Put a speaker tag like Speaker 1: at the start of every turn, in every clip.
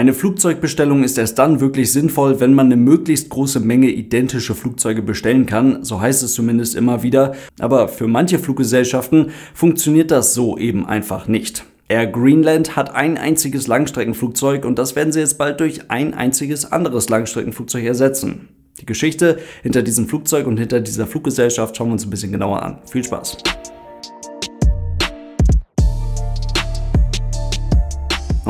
Speaker 1: Eine Flugzeugbestellung ist erst dann wirklich sinnvoll, wenn man eine möglichst große Menge identische Flugzeuge bestellen kann, so heißt es zumindest immer wieder, aber für manche Fluggesellschaften funktioniert das so eben einfach nicht. Air Greenland hat ein einziges Langstreckenflugzeug und das werden sie jetzt bald durch ein einziges anderes Langstreckenflugzeug ersetzen. Die Geschichte hinter diesem Flugzeug und hinter dieser Fluggesellschaft schauen wir uns ein bisschen genauer an. Viel Spaß!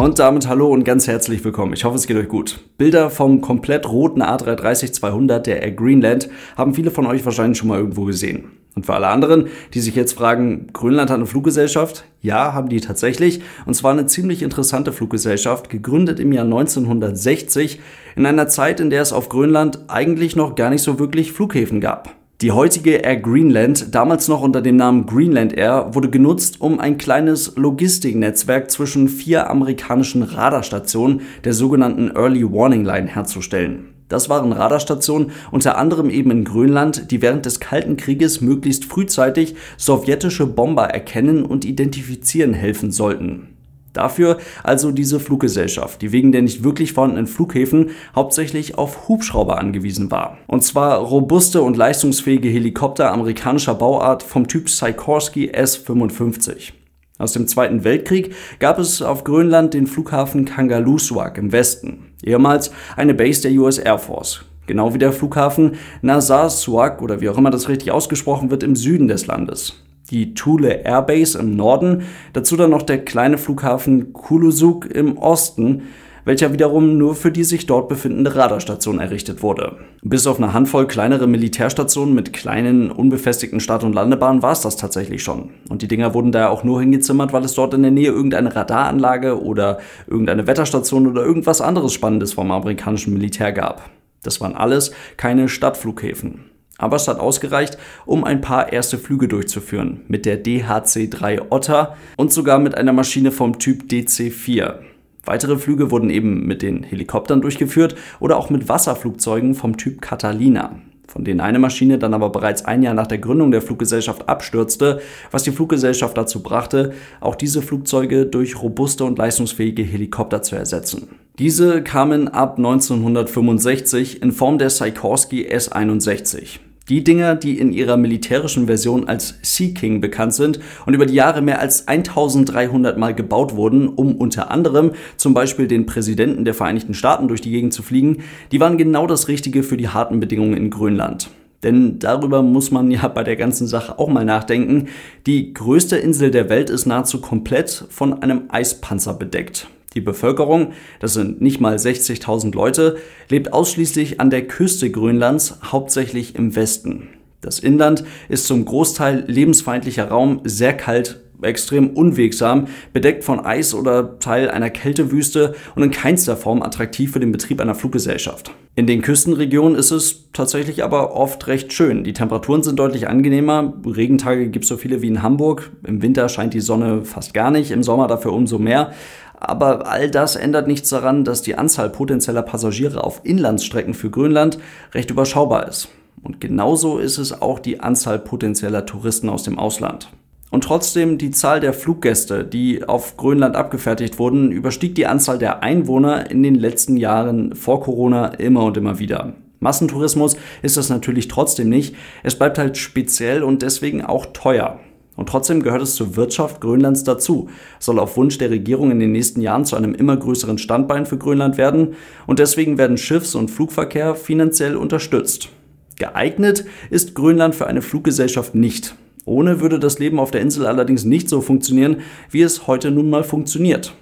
Speaker 1: Und damit hallo und ganz herzlich willkommen. Ich hoffe, es geht euch gut. Bilder vom komplett roten A330-200 der Air Greenland haben viele von euch wahrscheinlich schon mal irgendwo gesehen. Und für alle anderen, die sich jetzt fragen, Grönland hat eine Fluggesellschaft? Ja, haben die tatsächlich. Und zwar eine ziemlich interessante Fluggesellschaft, gegründet im Jahr 1960, in einer Zeit, in der es auf Grönland eigentlich noch gar nicht so wirklich Flughäfen gab. Die heutige Air Greenland, damals noch unter dem Namen Greenland Air, wurde genutzt, um ein kleines Logistiknetzwerk zwischen vier amerikanischen Radarstationen der sogenannten Early Warning Line herzustellen. Das waren Radarstationen unter anderem eben in Grönland, die während des Kalten Krieges möglichst frühzeitig sowjetische Bomber erkennen und identifizieren helfen sollten. Dafür also diese Fluggesellschaft, die wegen der nicht wirklich vorhandenen Flughäfen hauptsächlich auf Hubschrauber angewiesen war. Und zwar robuste und leistungsfähige Helikopter amerikanischer Bauart vom Typ Sikorsky S-55. Aus dem Zweiten Weltkrieg gab es auf Grönland den Flughafen Kangerlussuaq im Westen, ehemals eine Base der US Air Force. Genau wie der Flughafen Narsarsuaq oder wie auch immer das richtig ausgesprochen wird im Süden des Landes die Thule Airbase im Norden, dazu dann noch der kleine Flughafen Kulusuk im Osten, welcher wiederum nur für die sich dort befindende Radarstation errichtet wurde. Bis auf eine Handvoll kleinere Militärstationen mit kleinen, unbefestigten Start- und Landebahnen war es das tatsächlich schon. Und die Dinger wurden daher auch nur hingezimmert, weil es dort in der Nähe irgendeine Radaranlage oder irgendeine Wetterstation oder irgendwas anderes Spannendes vom amerikanischen Militär gab. Das waren alles keine Stadtflughäfen aber es hat ausgereicht, um ein paar erste Flüge durchzuführen mit der DHC-3 Otter und sogar mit einer Maschine vom Typ DC-4. Weitere Flüge wurden eben mit den Helikoptern durchgeführt oder auch mit Wasserflugzeugen vom Typ Catalina, von denen eine Maschine dann aber bereits ein Jahr nach der Gründung der Fluggesellschaft abstürzte, was die Fluggesellschaft dazu brachte, auch diese Flugzeuge durch robuste und leistungsfähige Helikopter zu ersetzen. Diese kamen ab 1965 in Form der Sikorsky S-61. Die Dinger, die in ihrer militärischen Version als Sea King bekannt sind und über die Jahre mehr als 1300 Mal gebaut wurden, um unter anderem zum Beispiel den Präsidenten der Vereinigten Staaten durch die Gegend zu fliegen, die waren genau das Richtige für die harten Bedingungen in Grönland. Denn darüber muss man ja bei der ganzen Sache auch mal nachdenken. Die größte Insel der Welt ist nahezu komplett von einem Eispanzer bedeckt. Die Bevölkerung, das sind nicht mal 60.000 Leute, lebt ausschließlich an der Küste Grönlands, hauptsächlich im Westen. Das Inland ist zum Großteil lebensfeindlicher Raum, sehr kalt, extrem unwegsam, bedeckt von Eis oder Teil einer Kältewüste und in keinster Form attraktiv für den Betrieb einer Fluggesellschaft. In den Küstenregionen ist es tatsächlich aber oft recht schön. Die Temperaturen sind deutlich angenehmer. Regentage gibt es so viele wie in Hamburg. Im Winter scheint die Sonne fast gar nicht, im Sommer dafür umso mehr. Aber all das ändert nichts daran, dass die Anzahl potenzieller Passagiere auf Inlandsstrecken für Grönland recht überschaubar ist. Und genauso ist es auch die Anzahl potenzieller Touristen aus dem Ausland. Und trotzdem, die Zahl der Fluggäste, die auf Grönland abgefertigt wurden, überstieg die Anzahl der Einwohner in den letzten Jahren vor Corona immer und immer wieder. Massentourismus ist das natürlich trotzdem nicht. Es bleibt halt speziell und deswegen auch teuer. Und trotzdem gehört es zur Wirtschaft Grönlands dazu, soll auf Wunsch der Regierung in den nächsten Jahren zu einem immer größeren Standbein für Grönland werden und deswegen werden Schiffs- und Flugverkehr finanziell unterstützt. Geeignet ist Grönland für eine Fluggesellschaft nicht. Ohne würde das Leben auf der Insel allerdings nicht so funktionieren, wie es heute nun mal funktioniert.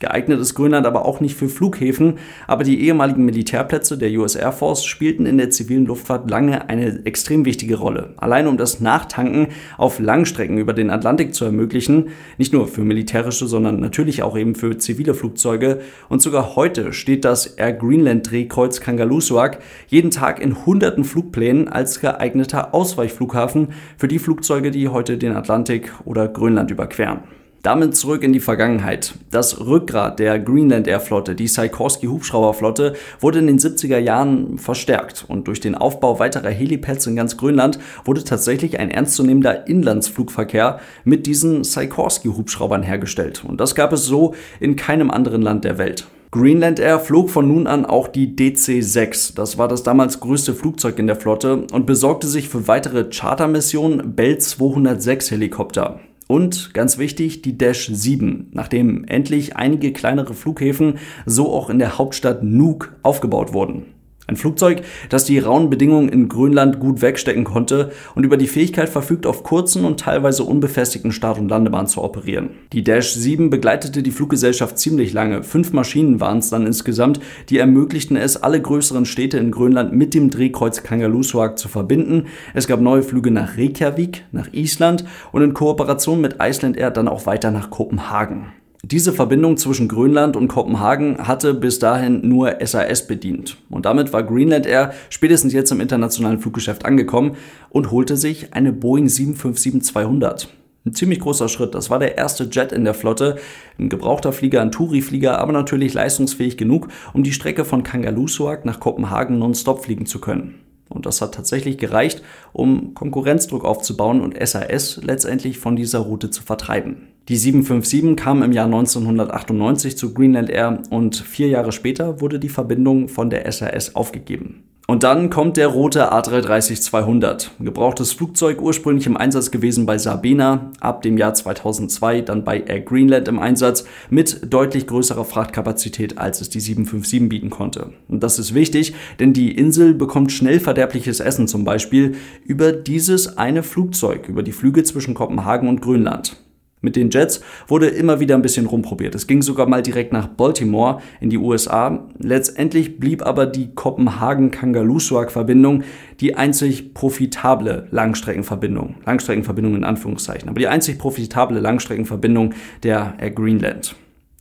Speaker 1: Geeignet ist Grönland aber auch nicht für Flughäfen, aber die ehemaligen Militärplätze der US Air Force spielten in der zivilen Luftfahrt lange eine extrem wichtige Rolle. Allein um das Nachtanken auf Langstrecken über den Atlantik zu ermöglichen, nicht nur für militärische, sondern natürlich auch eben für zivile Flugzeuge. Und sogar heute steht das Air Greenland Drehkreuz Kangerlussuaq jeden Tag in hunderten Flugplänen als geeigneter Ausweichflughafen für die Flugzeuge, die heute den Atlantik oder Grönland überqueren. Damit zurück in die Vergangenheit. Das Rückgrat der Greenland Air Flotte, die Sikorsky Hubschrauberflotte, wurde in den 70er Jahren verstärkt und durch den Aufbau weiterer Helipads in ganz Grönland wurde tatsächlich ein ernstzunehmender Inlandsflugverkehr mit diesen Sikorsky Hubschraubern hergestellt. Und das gab es so in keinem anderen Land der Welt. Greenland Air flog von nun an auch die DC-6. Das war das damals größte Flugzeug in der Flotte und besorgte sich für weitere Chartermissionen Bell 206 Helikopter. Und ganz wichtig, die Dash 7, nachdem endlich einige kleinere Flughäfen so auch in der Hauptstadt Nuuk aufgebaut wurden. Ein Flugzeug, das die rauen Bedingungen in Grönland gut wegstecken konnte und über die Fähigkeit verfügt, auf kurzen und teilweise unbefestigten Start- und Landebahnen zu operieren. Die Dash 7 begleitete die Fluggesellschaft ziemlich lange. Fünf Maschinen waren es dann insgesamt, die ermöglichten es, alle größeren Städte in Grönland mit dem Drehkreuz Kangerlussuaq zu verbinden. Es gab neue Flüge nach Reykjavik, nach Island und in Kooperation mit Iceland Air dann auch weiter nach Kopenhagen. Diese Verbindung zwischen Grönland und Kopenhagen hatte bis dahin nur SAS bedient. Und damit war Greenland Air spätestens jetzt im internationalen Fluggeschäft angekommen und holte sich eine Boeing 757-200. Ein ziemlich großer Schritt. Das war der erste Jet in der Flotte. Ein gebrauchter Flieger, ein Touri-Flieger, aber natürlich leistungsfähig genug, um die Strecke von Kangalusuaq nach Kopenhagen nonstop fliegen zu können. Und das hat tatsächlich gereicht, um Konkurrenzdruck aufzubauen und SAS letztendlich von dieser Route zu vertreiben. Die 757 kam im Jahr 1998 zu Greenland Air und vier Jahre später wurde die Verbindung von der SAS aufgegeben. Und dann kommt der rote A330-200. Gebrauchtes Flugzeug, ursprünglich im Einsatz gewesen bei Sabena, ab dem Jahr 2002 dann bei Air Greenland im Einsatz, mit deutlich größerer Frachtkapazität, als es die 757 bieten konnte. Und das ist wichtig, denn die Insel bekommt schnell verderbliches Essen zum Beispiel über dieses eine Flugzeug, über die Flüge zwischen Kopenhagen und Grönland. Mit den Jets wurde immer wieder ein bisschen rumprobiert. Es ging sogar mal direkt nach Baltimore in die USA. Letztendlich blieb aber die Kopenhagen-Kangalusuaq-Verbindung die einzig profitable Langstreckenverbindung. Langstreckenverbindung in Anführungszeichen. Aber die einzig profitable Langstreckenverbindung der Air Greenland.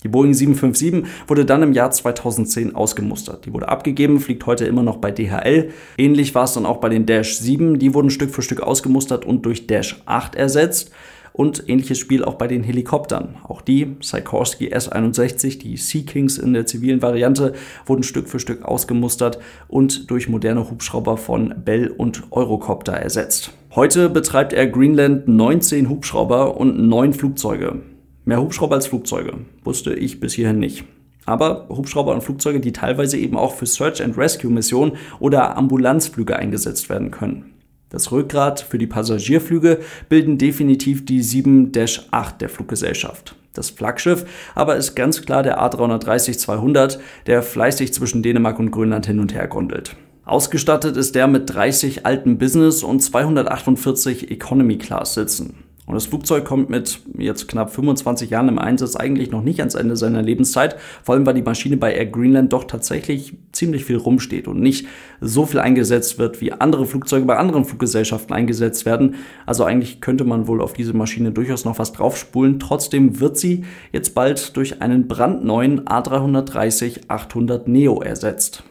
Speaker 1: Die Boeing 757 wurde dann im Jahr 2010 ausgemustert. Die wurde abgegeben, fliegt heute immer noch bei DHL. Ähnlich war es dann auch bei den Dash 7. Die wurden Stück für Stück ausgemustert und durch Dash 8 ersetzt. Und ähnliches Spiel auch bei den Helikoptern. Auch die Sikorsky S-61, die Sea Kings in der zivilen Variante, wurden Stück für Stück ausgemustert und durch moderne Hubschrauber von Bell und Eurocopter ersetzt. Heute betreibt er Greenland 19 Hubschrauber und 9 Flugzeuge. Mehr Hubschrauber als Flugzeuge. Wusste ich bis hierhin nicht aber Hubschrauber und Flugzeuge, die teilweise eben auch für Search and Rescue Missionen oder Ambulanzflüge eingesetzt werden können. Das Rückgrat für die Passagierflüge bilden definitiv die 7-8 der Fluggesellschaft. Das Flaggschiff aber ist ganz klar der A330-200, der fleißig zwischen Dänemark und Grönland hin und her gondelt. Ausgestattet ist der mit 30 alten Business und 248 Economy Class Sitzen. Und das Flugzeug kommt mit jetzt knapp 25 Jahren im Einsatz eigentlich noch nicht ans Ende seiner Lebenszeit, vor allem weil die Maschine bei Air Greenland doch tatsächlich ziemlich viel rumsteht und nicht so viel eingesetzt wird, wie andere Flugzeuge bei anderen Fluggesellschaften eingesetzt werden. Also eigentlich könnte man wohl auf diese Maschine durchaus noch was draufspulen. Trotzdem wird sie jetzt bald durch einen brandneuen A330-800 Neo ersetzt.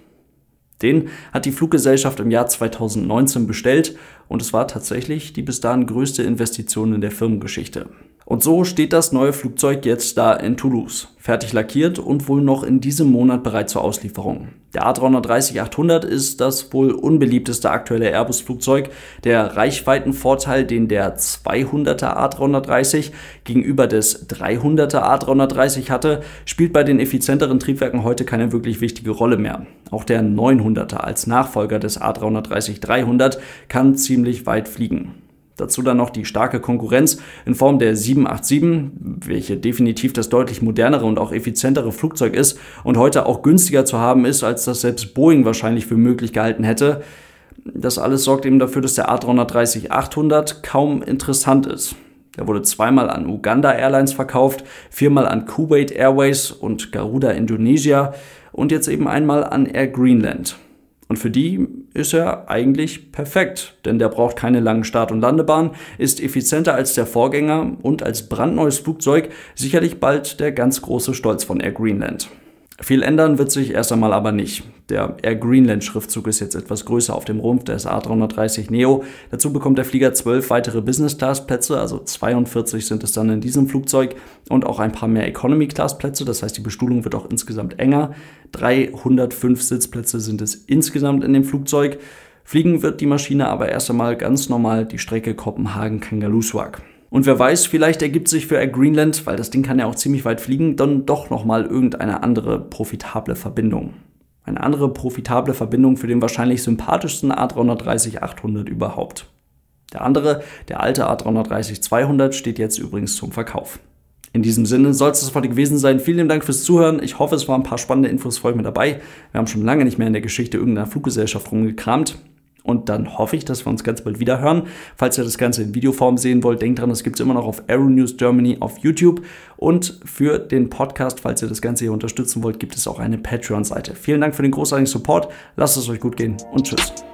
Speaker 1: Den hat die Fluggesellschaft im Jahr 2019 bestellt und es war tatsächlich die bis dahin größte Investition in der Firmengeschichte. Und so steht das neue Flugzeug jetzt da in Toulouse, fertig lackiert und wohl noch in diesem Monat bereit zur Auslieferung. Der A330-800 ist das wohl unbeliebteste aktuelle Airbus-Flugzeug. Der Reichweitenvorteil, den der 200er A330 gegenüber des 300er A330 hatte, spielt bei den effizienteren Triebwerken heute keine wirklich wichtige Rolle mehr. Auch der 900er als Nachfolger des A330-300 kann ziemlich weit fliegen. Dazu dann noch die starke Konkurrenz in Form der 787, welche definitiv das deutlich modernere und auch effizientere Flugzeug ist und heute auch günstiger zu haben ist, als das selbst Boeing wahrscheinlich für möglich gehalten hätte. Das alles sorgt eben dafür, dass der A330-800 kaum interessant ist. Er wurde zweimal an Uganda Airlines verkauft, viermal an Kuwait Airways und Garuda Indonesia und jetzt eben einmal an Air Greenland. Und für die ist er eigentlich perfekt, denn der braucht keine langen Start- und Landebahnen, ist effizienter als der Vorgänger und als brandneues Flugzeug sicherlich bald der ganz große Stolz von Air Greenland. Viel ändern wird sich erst einmal aber nicht. Der Air Greenland Schriftzug ist jetzt etwas größer auf dem Rumpf des A330 Neo. Dazu bekommt der Flieger zwölf weitere Business Class Plätze, also 42 sind es dann in diesem Flugzeug und auch ein paar mehr Economy Class Plätze. Das heißt, die Bestuhlung wird auch insgesamt enger. 305 Sitzplätze sind es insgesamt in dem Flugzeug. Fliegen wird die Maschine aber erst einmal ganz normal die Strecke Kopenhagen-Kangalussuaq. Und wer weiß, vielleicht ergibt sich für Air Greenland, weil das Ding kann ja auch ziemlich weit fliegen, dann doch nochmal irgendeine andere profitable Verbindung. Eine andere profitable Verbindung für den wahrscheinlich sympathischsten A330-800 überhaupt. Der andere, der alte A330-200, steht jetzt übrigens zum Verkauf. In diesem Sinne soll es das heute gewesen sein. Vielen Dank fürs Zuhören. Ich hoffe, es waren ein paar spannende Infos für euch mit dabei. Wir haben schon lange nicht mehr in der Geschichte irgendeiner Fluggesellschaft rumgekramt. Und dann hoffe ich, dass wir uns ganz bald wieder hören. Falls ihr das Ganze in Videoform sehen wollt, denkt dran, es gibt es immer noch auf Aeronews Germany auf YouTube. Und für den Podcast, falls ihr das Ganze hier unterstützen wollt, gibt es auch eine Patreon-Seite. Vielen Dank für den großartigen Support. Lasst es euch gut gehen und tschüss.